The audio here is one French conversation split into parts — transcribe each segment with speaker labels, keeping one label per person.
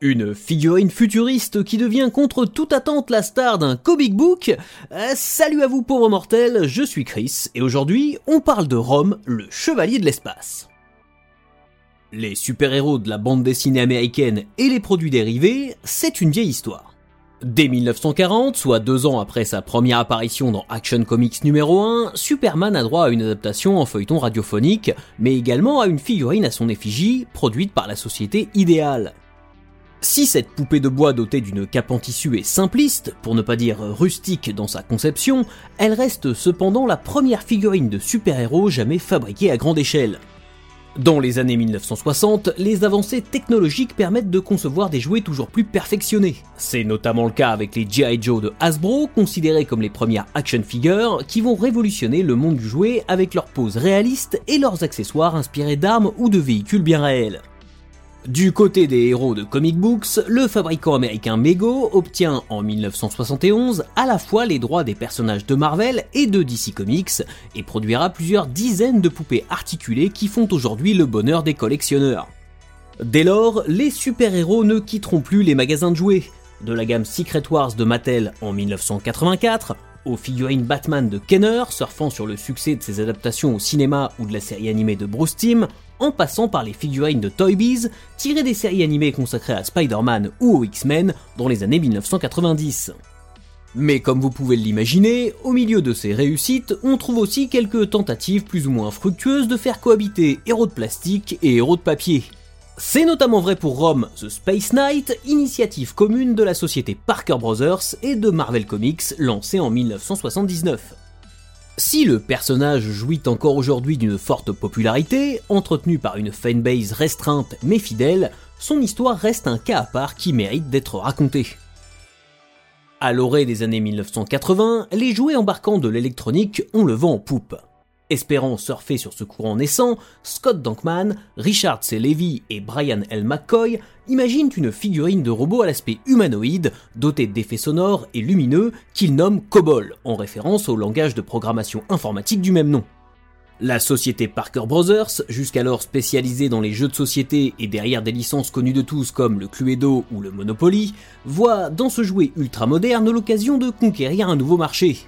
Speaker 1: Une figurine futuriste qui devient contre toute attente la star d'un comic book euh, Salut à vous pauvres mortels, je suis Chris et aujourd'hui on parle de Rome, le chevalier de l'espace. Les super-héros de la bande dessinée américaine et les produits dérivés, c'est une vieille histoire. Dès 1940, soit deux ans après sa première apparition dans Action Comics numéro 1, Superman a droit à une adaptation en feuilleton radiophonique, mais également à une figurine à son effigie, produite par la société Idéal. Si cette poupée de bois dotée d'une cape en tissu est simpliste, pour ne pas dire rustique dans sa conception, elle reste cependant la première figurine de super-héros jamais fabriquée à grande échelle. Dans les années 1960, les avancées technologiques permettent de concevoir des jouets toujours plus perfectionnés. C'est notamment le cas avec les G.I. Joe de Hasbro, considérés comme les premières action figures, qui vont révolutionner le monde du jouet avec leurs poses réalistes et leurs accessoires inspirés d'armes ou de véhicules bien réels. Du côté des héros de comic books, le fabricant américain Mego obtient en 1971 à la fois les droits des personnages de Marvel et de DC Comics et produira plusieurs dizaines de poupées articulées qui font aujourd'hui le bonheur des collectionneurs. Dès lors, les super-héros ne quitteront plus les magasins de jouets. De la gamme Secret Wars de Mattel en 1984, aux figurines Batman de Kenner, surfant sur le succès de ses adaptations au cinéma ou de la série animée de Bruce Timm, en passant par les figurines de Toy Biz, tirées des séries animées consacrées à Spider-Man ou aux X-Men dans les années 1990. Mais comme vous pouvez l'imaginer, au milieu de ces réussites, on trouve aussi quelques tentatives plus ou moins fructueuses de faire cohabiter héros de plastique et héros de papier. C'est notamment vrai pour Rome The Space Knight, initiative commune de la société Parker Brothers et de Marvel Comics lancée en 1979. Si le personnage jouit encore aujourd'hui d'une forte popularité, entretenu par une fanbase restreinte mais fidèle, son histoire reste un cas à part qui mérite d'être raconté. À l'orée des années 1980, les jouets embarquant de l'électronique ont le vent en poupe. Espérant surfer sur ce courant naissant, Scott Dankman, Richard C. Levy et Brian L. McCoy imaginent une figurine de robot à l'aspect humanoïde, dotée d'effets sonores et lumineux, qu'ils nomment COBOL, en référence au langage de programmation informatique du même nom. La société Parker Brothers, jusqu'alors spécialisée dans les jeux de société et derrière des licences connues de tous comme le Cluedo ou le Monopoly, voit dans ce jouet ultra moderne l'occasion de conquérir un nouveau marché,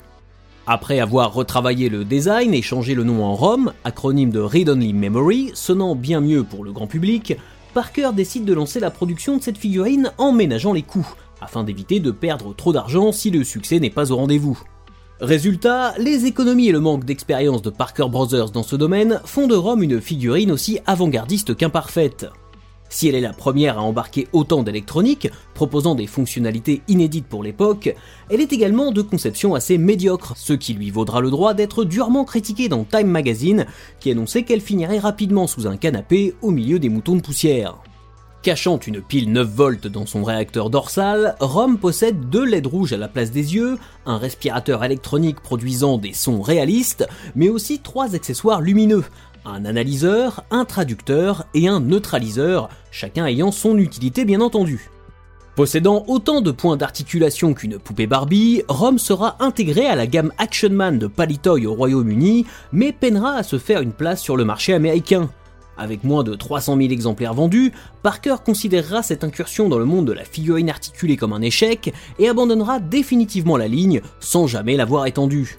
Speaker 1: après avoir retravaillé le design et changé le nom en ROM, acronyme de Read Only Memory, sonnant bien mieux pour le grand public, Parker décide de lancer la production de cette figurine en ménageant les coûts, afin d'éviter de perdre trop d'argent si le succès n'est pas au rendez-vous. Résultat, les économies et le manque d'expérience de Parker Brothers dans ce domaine font de Rome une figurine aussi avant-gardiste qu'imparfaite. Si elle est la première à embarquer autant d'électronique, proposant des fonctionnalités inédites pour l'époque, elle est également de conception assez médiocre, ce qui lui vaudra le droit d'être durement critiquée dans Time Magazine, qui annonçait qu'elle finirait rapidement sous un canapé au milieu des moutons de poussière. Cachant une pile 9 volts dans son réacteur dorsal, Rome possède deux LED rouges à la place des yeux, un respirateur électronique produisant des sons réalistes, mais aussi trois accessoires lumineux, un analyseur, un traducteur et un neutraliseur, chacun ayant son utilité bien entendu. Possédant autant de points d'articulation qu'une poupée Barbie, Rome sera intégré à la gamme Action Man de Palitoy au Royaume-Uni, mais peinera à se faire une place sur le marché américain. Avec moins de 300 000 exemplaires vendus, Parker considérera cette incursion dans le monde de la figurine articulée comme un échec et abandonnera définitivement la ligne sans jamais l'avoir étendue.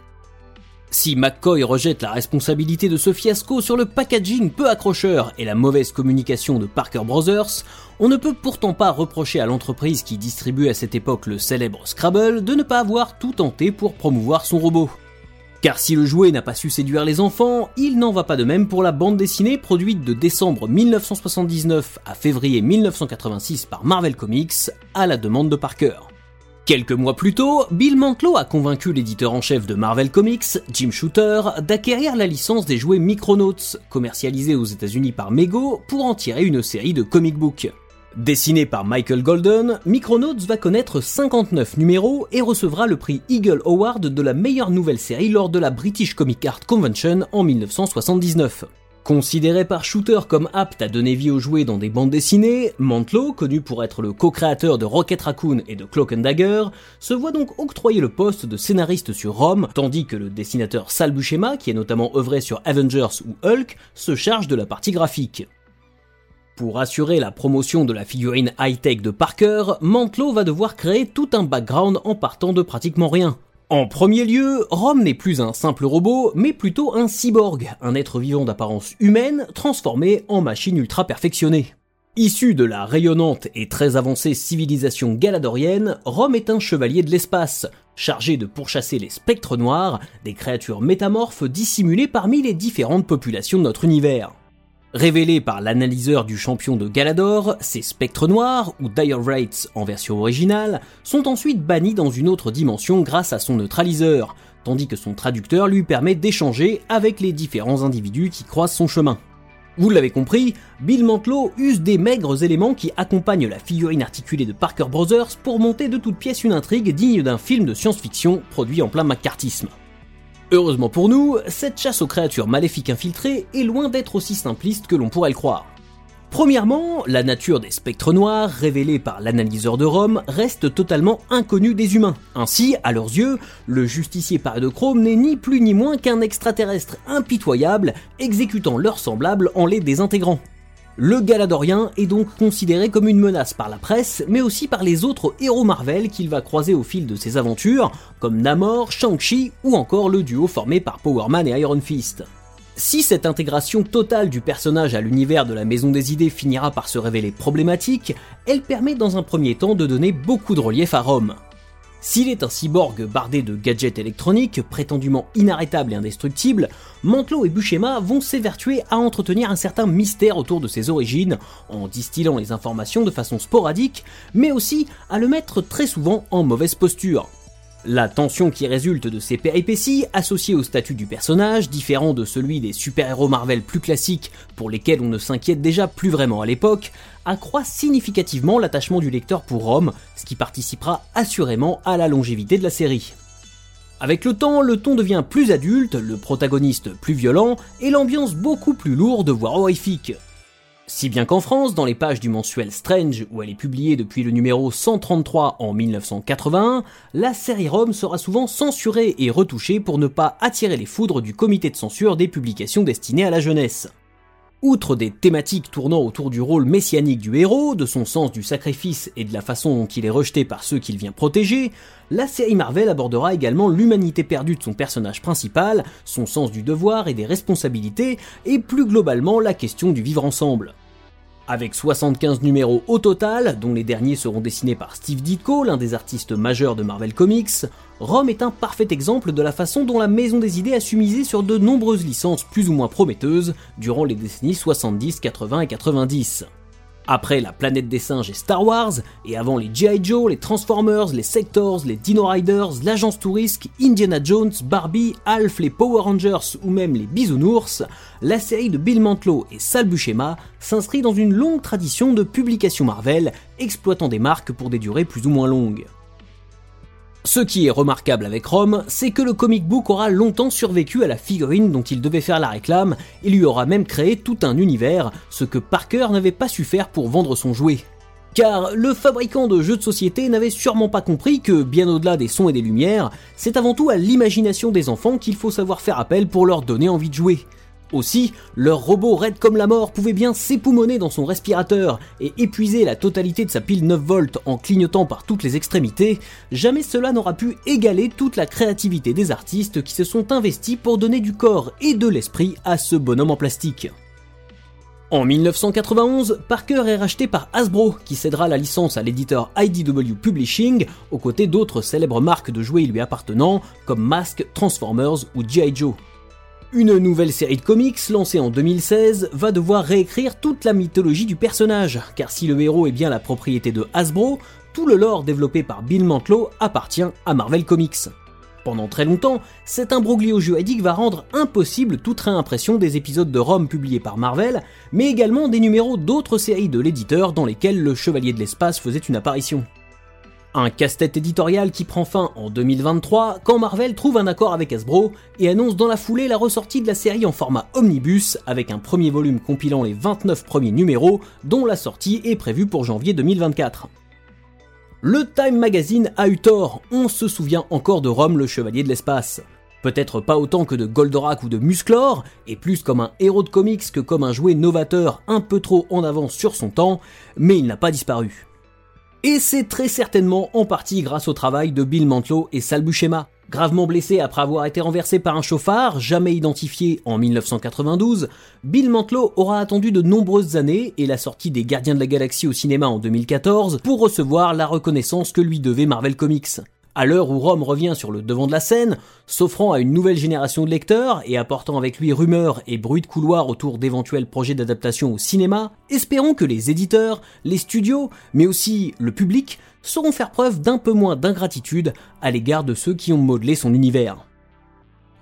Speaker 1: Si McCoy rejette la responsabilité de ce fiasco sur le packaging peu accrocheur et la mauvaise communication de Parker Brothers, on ne peut pourtant pas reprocher à l'entreprise qui distribuait à cette époque le célèbre Scrabble de ne pas avoir tout tenté pour promouvoir son robot. Car si le jouet n'a pas su séduire les enfants, il n'en va pas de même pour la bande dessinée produite de décembre 1979 à février 1986 par Marvel Comics à la demande de Parker. Quelques mois plus tôt, Bill Mantlo a convaincu l'éditeur en chef de Marvel Comics, Jim Shooter, d'acquérir la licence des jouets Micronauts, commercialisés aux États-Unis par Mego, pour en tirer une série de comic books. Dessiné par Michael Golden, Micronauts va connaître 59 numéros et recevra le prix Eagle Award de la meilleure nouvelle série lors de la British Comic Art Convention en 1979. Considéré par Shooter comme apte à donner vie aux jouets dans des bandes dessinées, Mantlo, connu pour être le co-créateur de Rocket Raccoon et de Cloak and Dagger, se voit donc octroyer le poste de scénariste sur Rome, tandis que le dessinateur Sal Buscema, qui est notamment œuvré sur Avengers ou Hulk, se charge de la partie graphique. Pour assurer la promotion de la figurine high-tech de Parker, Mantlo va devoir créer tout un background en partant de pratiquement rien. En premier lieu, Rome n'est plus un simple robot, mais plutôt un cyborg, un être vivant d'apparence humaine transformé en machine ultra perfectionnée. Issu de la rayonnante et très avancée civilisation galadorienne, Rome est un chevalier de l'espace, chargé de pourchasser les spectres noirs, des créatures métamorphes dissimulées parmi les différentes populations de notre univers. Révélés par l'analyseur du champion de Galador, ces spectres noirs, ou Dire Wraiths en version originale, sont ensuite bannis dans une autre dimension grâce à son neutraliseur, tandis que son traducteur lui permet d'échanger avec les différents individus qui croisent son chemin. Vous l'avez compris, Bill Mantlo use des maigres éléments qui accompagnent la figurine articulée de Parker Brothers pour monter de toutes pièces une intrigue digne d'un film de science-fiction produit en plein macartisme. Heureusement pour nous, cette chasse aux créatures maléfiques infiltrées est loin d'être aussi simpliste que l'on pourrait le croire. Premièrement, la nature des spectres noirs révélés par l'analyseur de Rome reste totalement inconnue des humains. Ainsi, à leurs yeux, le justicier Chrome n'est ni plus ni moins qu'un extraterrestre impitoyable exécutant leurs semblables en les désintégrant. Le Galadorien est donc considéré comme une menace par la presse, mais aussi par les autres héros Marvel qu'il va croiser au fil de ses aventures, comme Namor, Shang-Chi ou encore le duo formé par Power Man et Iron Fist. Si cette intégration totale du personnage à l'univers de la Maison des Idées finira par se révéler problématique, elle permet dans un premier temps de donner beaucoup de relief à Rome. S'il est un cyborg bardé de gadgets électroniques, prétendument inarrêtable et indestructible, Mantlo et Buscema vont s'évertuer à entretenir un certain mystère autour de ses origines, en distillant les informations de façon sporadique, mais aussi à le mettre très souvent en mauvaise posture. La tension qui résulte de ces péripéties, associée au statut du personnage, différent de celui des super-héros Marvel plus classiques pour lesquels on ne s'inquiète déjà plus vraiment à l'époque, accroît significativement l'attachement du lecteur pour Rome, ce qui participera assurément à la longévité de la série. Avec le temps, le ton devient plus adulte, le protagoniste plus violent et l'ambiance beaucoup plus lourde voire horrifique. Si bien qu'en France, dans les pages du mensuel Strange, où elle est publiée depuis le numéro 133 en 1981, la série Rome sera souvent censurée et retouchée pour ne pas attirer les foudres du comité de censure des publications destinées à la jeunesse. Outre des thématiques tournant autour du rôle messianique du héros, de son sens du sacrifice et de la façon dont il est rejeté par ceux qu'il vient protéger, la série Marvel abordera également l'humanité perdue de son personnage principal, son sens du devoir et des responsabilités, et plus globalement la question du vivre ensemble. Avec 75 numéros au total, dont les derniers seront dessinés par Steve Ditko, l'un des artistes majeurs de Marvel Comics, Rome est un parfait exemple de la façon dont la Maison des Idées a su miser sur de nombreuses licences plus ou moins prometteuses durant les décennies 70, 80 et 90. Après la planète des singes et Star Wars, et avant les G.I. Joe, les Transformers, les Sectors, les Dino Riders, l'Agence Touriste, Indiana Jones, Barbie, Alf, les Power Rangers ou même les Bisounours, la série de Bill Mantlo et Sal Buscema s'inscrit dans une longue tradition de publications Marvel, exploitant des marques pour des durées plus ou moins longues. Ce qui est remarquable avec Rome, c'est que le comic book aura longtemps survécu à la figurine dont il devait faire la réclame et lui aura même créé tout un univers, ce que Parker n'avait pas su faire pour vendre son jouet. Car le fabricant de jeux de société n'avait sûrement pas compris que, bien au-delà des sons et des lumières, c'est avant tout à l'imagination des enfants qu'il faut savoir faire appel pour leur donner envie de jouer. Aussi, leur robot raide comme la mort pouvait bien s'époumoner dans son respirateur et épuiser la totalité de sa pile 9 volts en clignotant par toutes les extrémités, jamais cela n'aura pu égaler toute la créativité des artistes qui se sont investis pour donner du corps et de l'esprit à ce bonhomme en plastique. En 1991, Parker est racheté par Hasbro, qui cédera la licence à l'éditeur IDW Publishing, aux côtés d'autres célèbres marques de jouets lui appartenant, comme Mask, Transformers ou G.I. Joe. Une nouvelle série de comics, lancée en 2016, va devoir réécrire toute la mythologie du personnage, car si le héros est bien la propriété de Hasbro, tout le lore développé par Bill Mantlo appartient à Marvel Comics. Pendant très longtemps, cet imbroglio juridique va rendre impossible toute réimpression des épisodes de Rome publiés par Marvel, mais également des numéros d'autres séries de l'éditeur dans lesquelles le Chevalier de l'Espace faisait une apparition. Un casse-tête éditorial qui prend fin en 2023 quand Marvel trouve un accord avec Hasbro et annonce dans la foulée la ressortie de la série en format omnibus avec un premier volume compilant les 29 premiers numéros dont la sortie est prévue pour janvier 2024. Le Time Magazine a eu tort, on se souvient encore de Rome le Chevalier de l'Espace. Peut-être pas autant que de Goldorak ou de Musclor, et plus comme un héros de comics que comme un jouet novateur un peu trop en avance sur son temps, mais il n'a pas disparu. Et c'est très certainement en partie grâce au travail de Bill Mantlo et Sal Buscema. Gravement blessé après avoir été renversé par un chauffard, jamais identifié en 1992, Bill Mantlo aura attendu de nombreuses années et la sortie des Gardiens de la Galaxie au cinéma en 2014 pour recevoir la reconnaissance que lui devait Marvel Comics. À l'heure où Rome revient sur le devant de la scène, s'offrant à une nouvelle génération de lecteurs et apportant avec lui rumeurs et bruits de couloir autour d'éventuels projets d'adaptation au cinéma, espérons que les éditeurs, les studios, mais aussi le public sauront faire preuve d'un peu moins d'ingratitude à l'égard de ceux qui ont modelé son univers.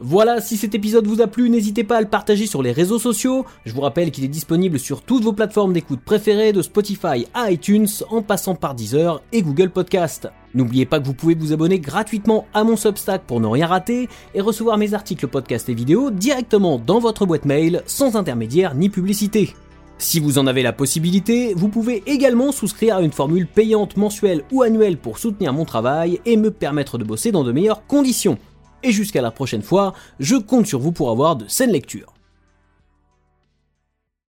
Speaker 1: Voilà, si cet épisode vous a plu, n'hésitez pas à le partager sur les réseaux sociaux. Je vous rappelle qu'il est disponible sur toutes vos plateformes d'écoute préférées, de Spotify à iTunes, en passant par Deezer et Google Podcast. N'oubliez pas que vous pouvez vous abonner gratuitement à mon Substack pour ne rien rater et recevoir mes articles, podcasts et vidéos directement dans votre boîte mail, sans intermédiaire ni publicité. Si vous en avez la possibilité, vous pouvez également souscrire à une formule payante mensuelle ou annuelle pour soutenir mon travail et me permettre de bosser dans de meilleures conditions. Et jusqu'à la prochaine fois, je compte sur vous pour avoir de saines lectures.